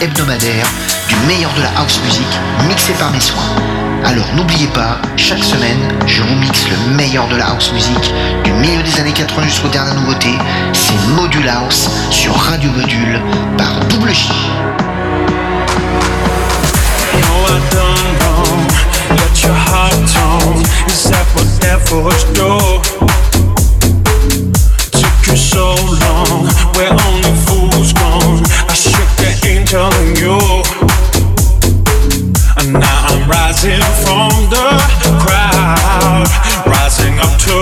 hebdomadaire du meilleur de la house music mixé par mes soins. Alors n'oubliez pas, chaque semaine, je vous mixe le meilleur de la house music du milieu des années 80 jusqu'aux dernières nouveautés. C'est Module House sur Radio Module par Double J. Angel in you, and now I'm rising from the crowd, rising up to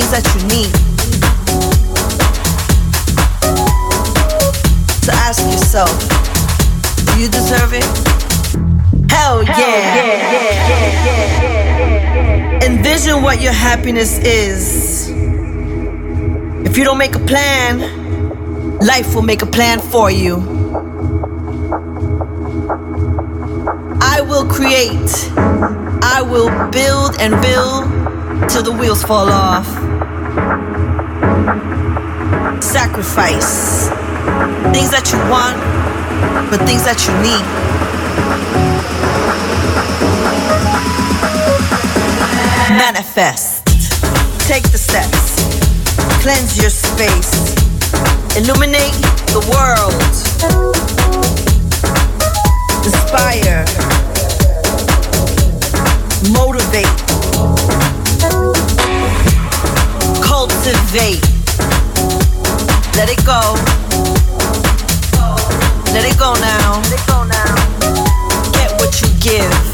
things that you need. So ask yourself, do you deserve it? Hell yeah. Envision what your happiness is. If you don't make a plan, life will make a plan for you. I will create. I will build and build till the wheels fall off. Sacrifice things that you want, but things that you need. Manifest. Take the steps. Cleanse your space. Illuminate the world. Inspire. Motivate. Cultivate. Let it go. Let it go now. Get what you give.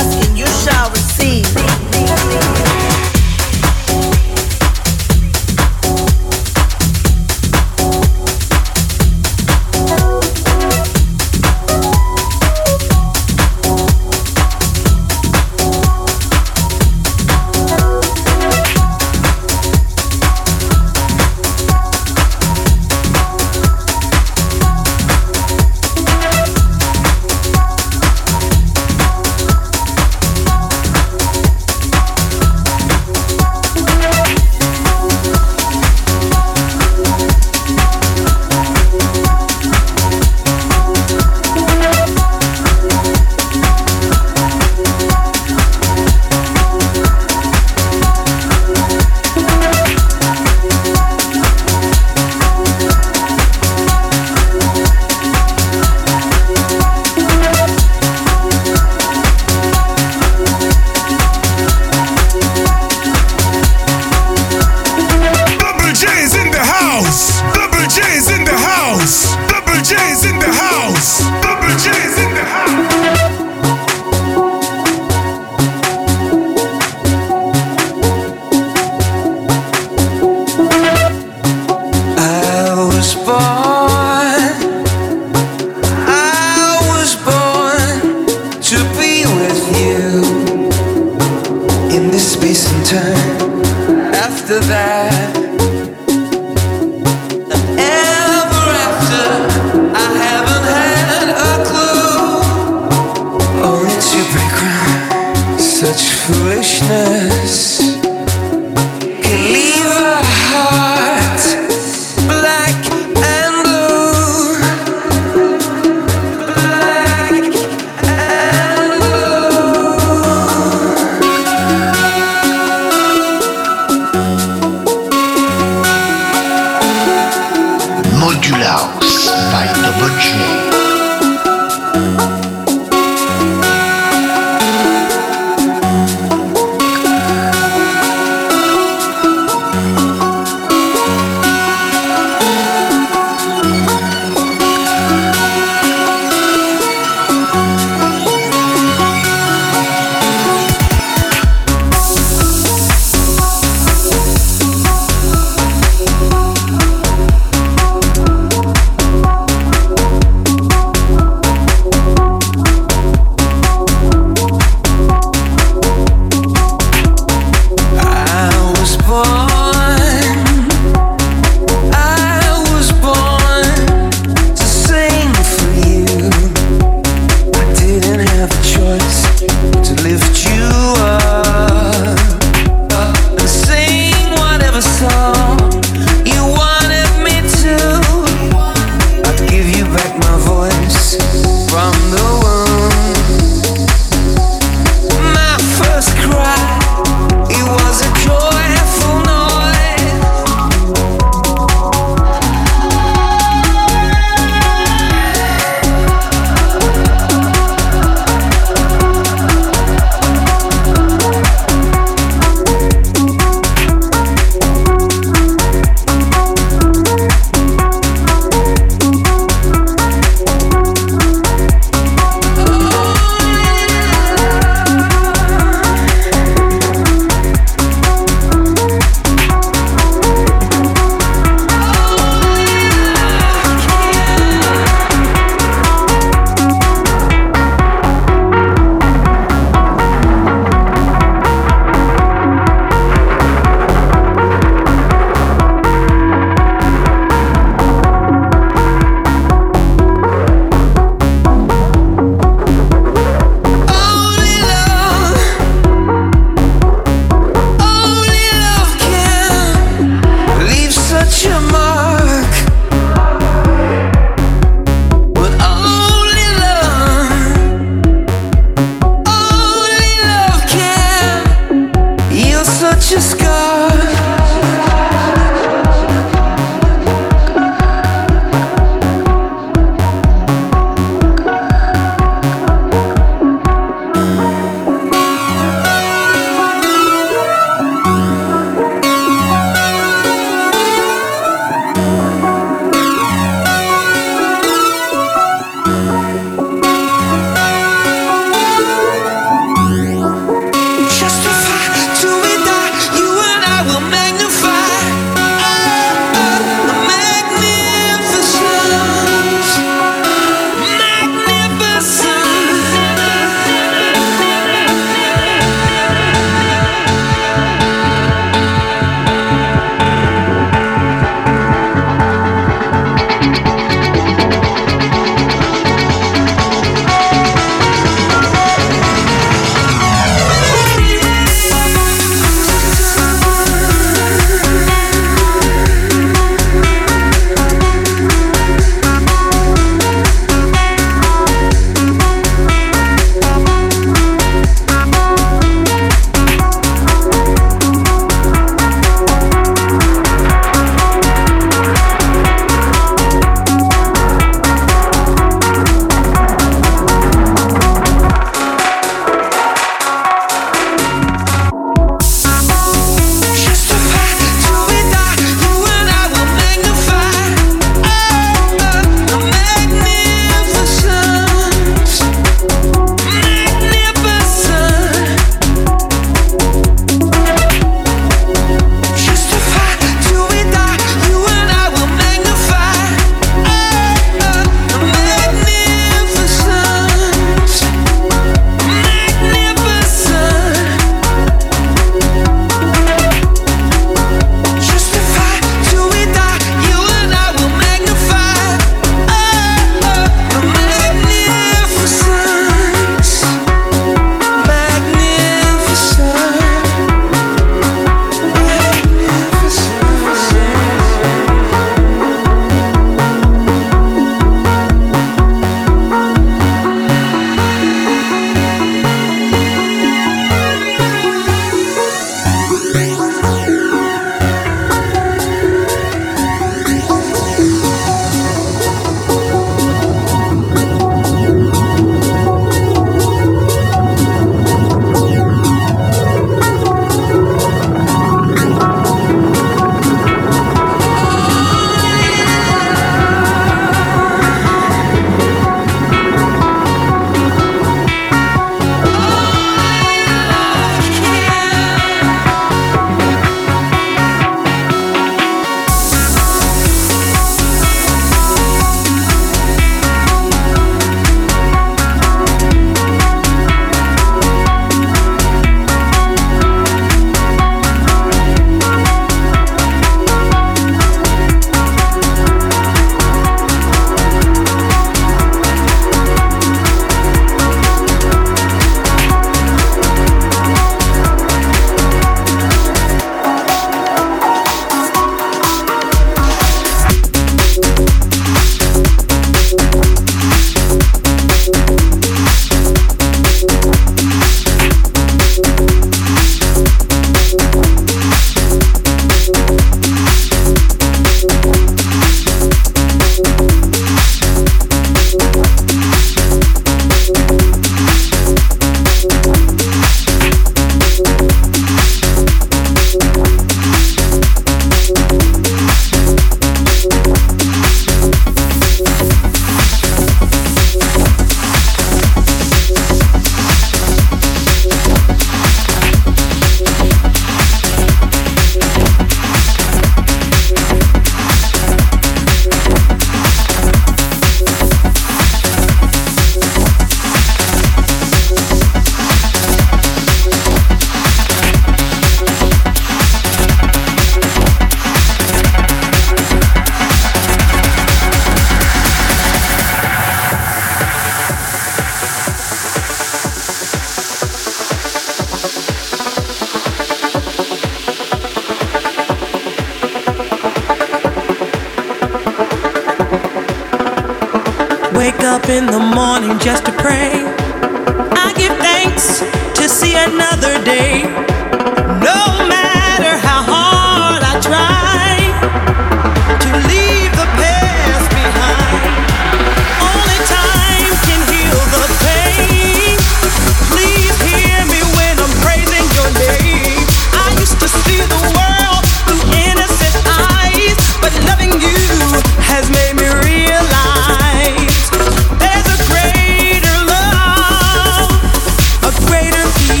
In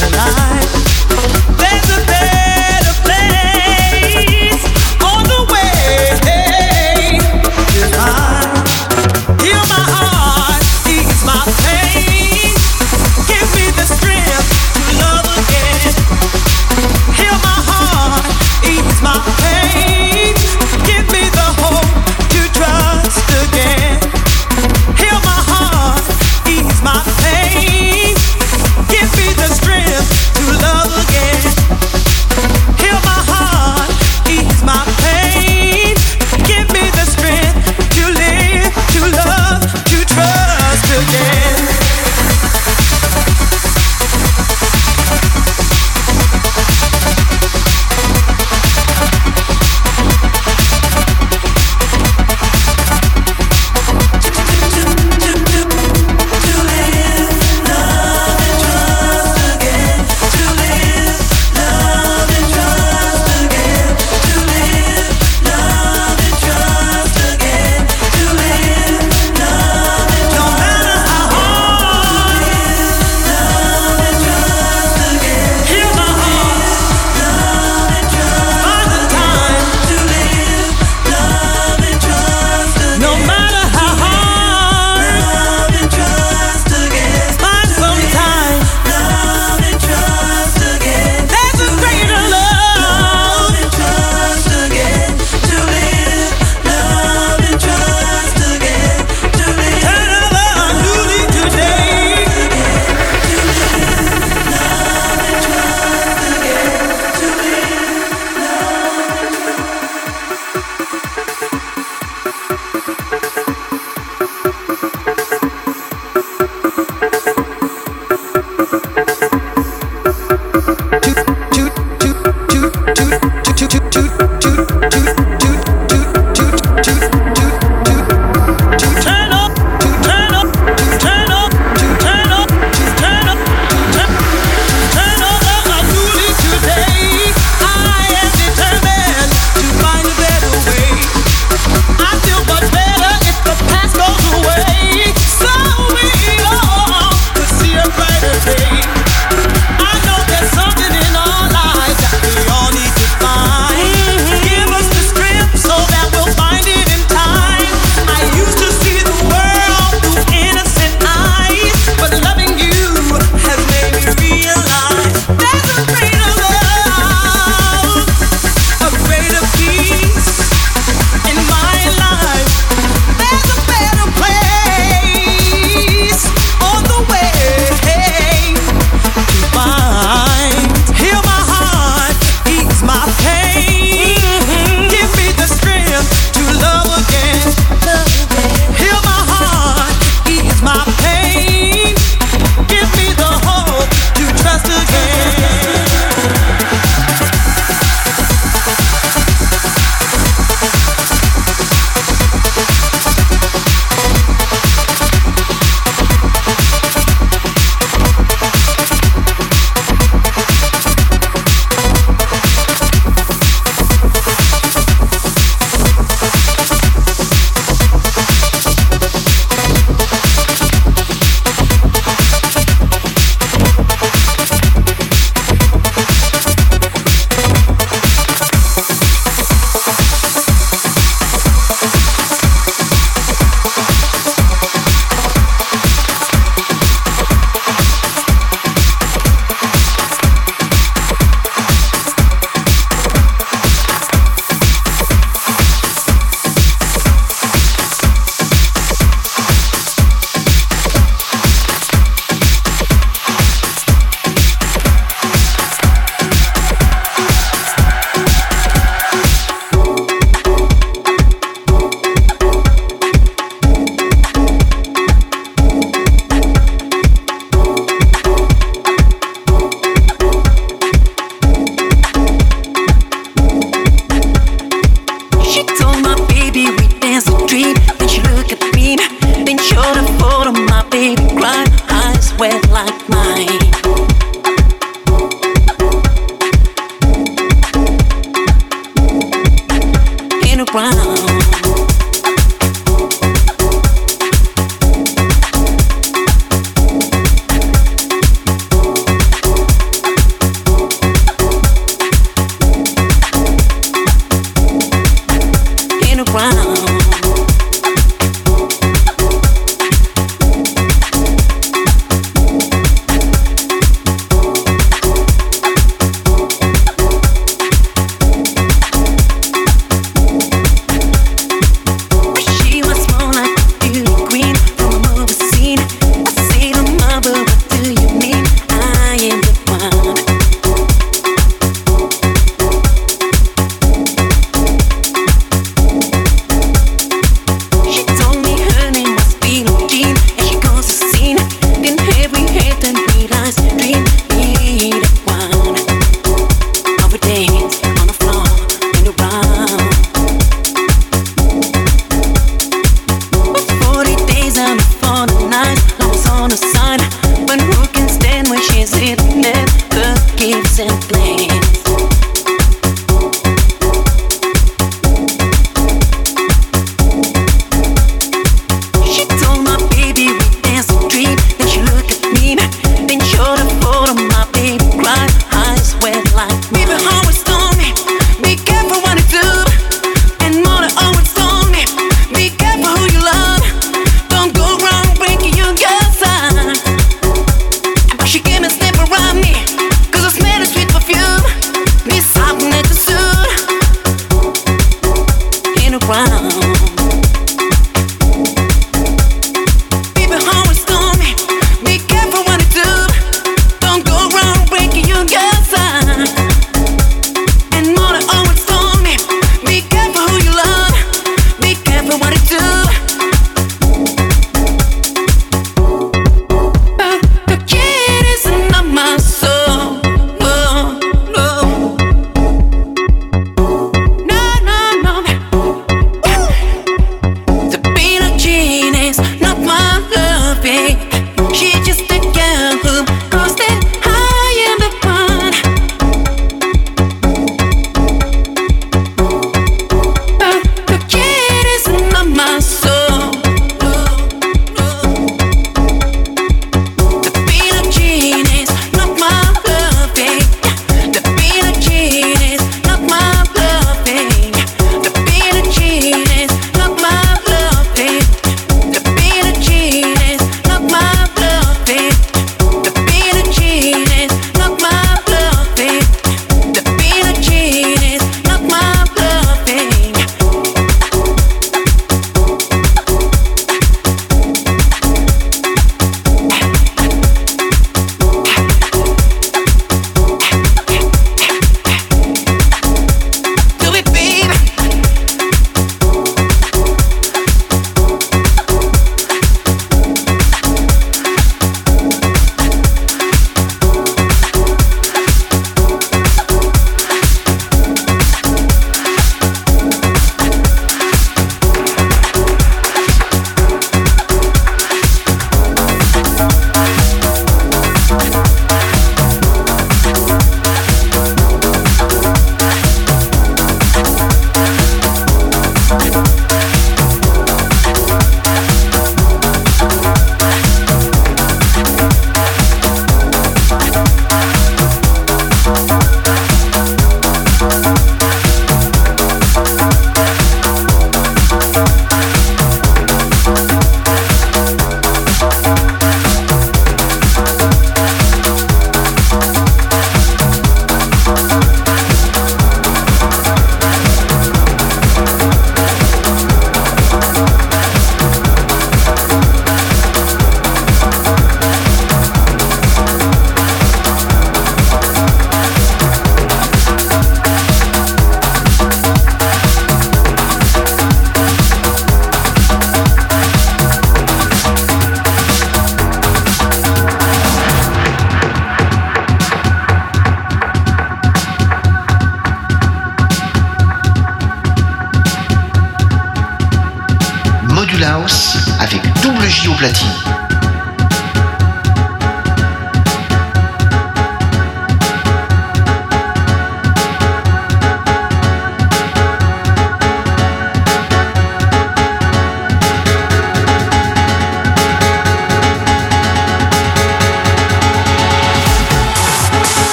my life.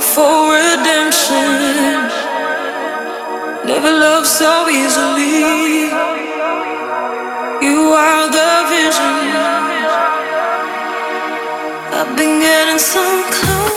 For redemption. Never loved so easily. You are the vision. I've been getting so close.